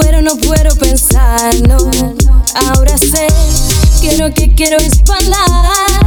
puedo, no puedo pensar, no. Ahora sé que lo que quiero es bailar.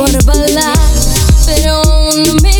por balas, pero no me